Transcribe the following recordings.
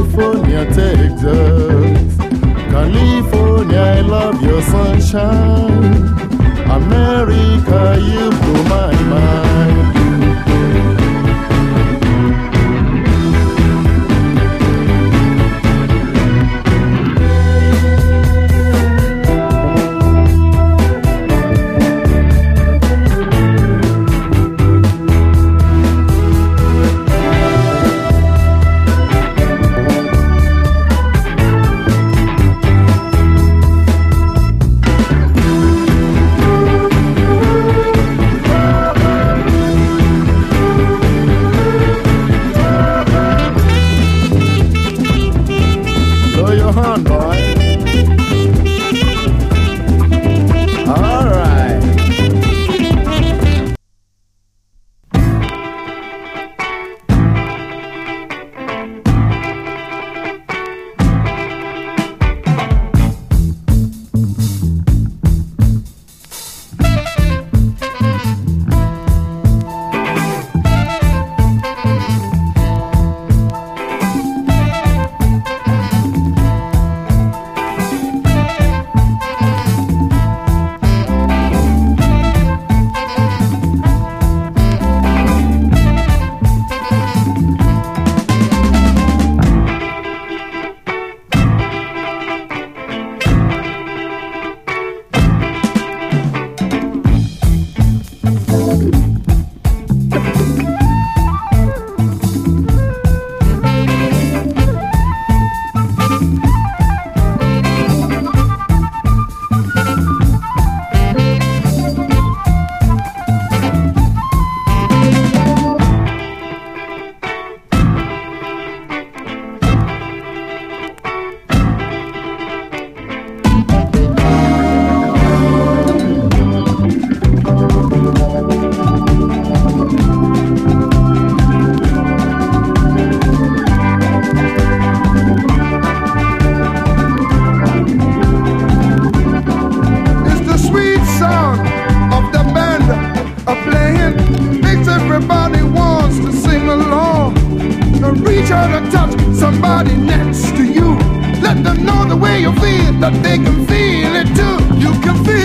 California, Texas. California, I love your sunshine. number. sure to touch somebody next to you. Let them know the way you feel, that they can feel it too. You can feel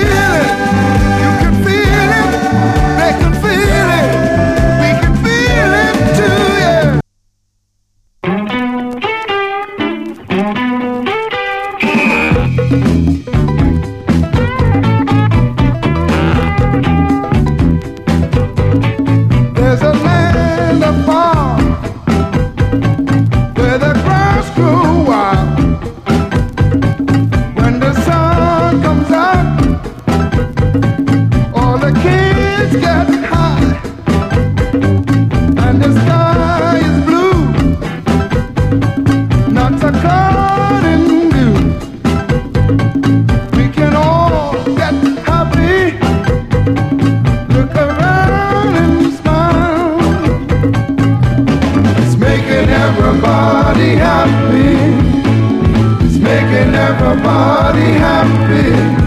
everybody happy.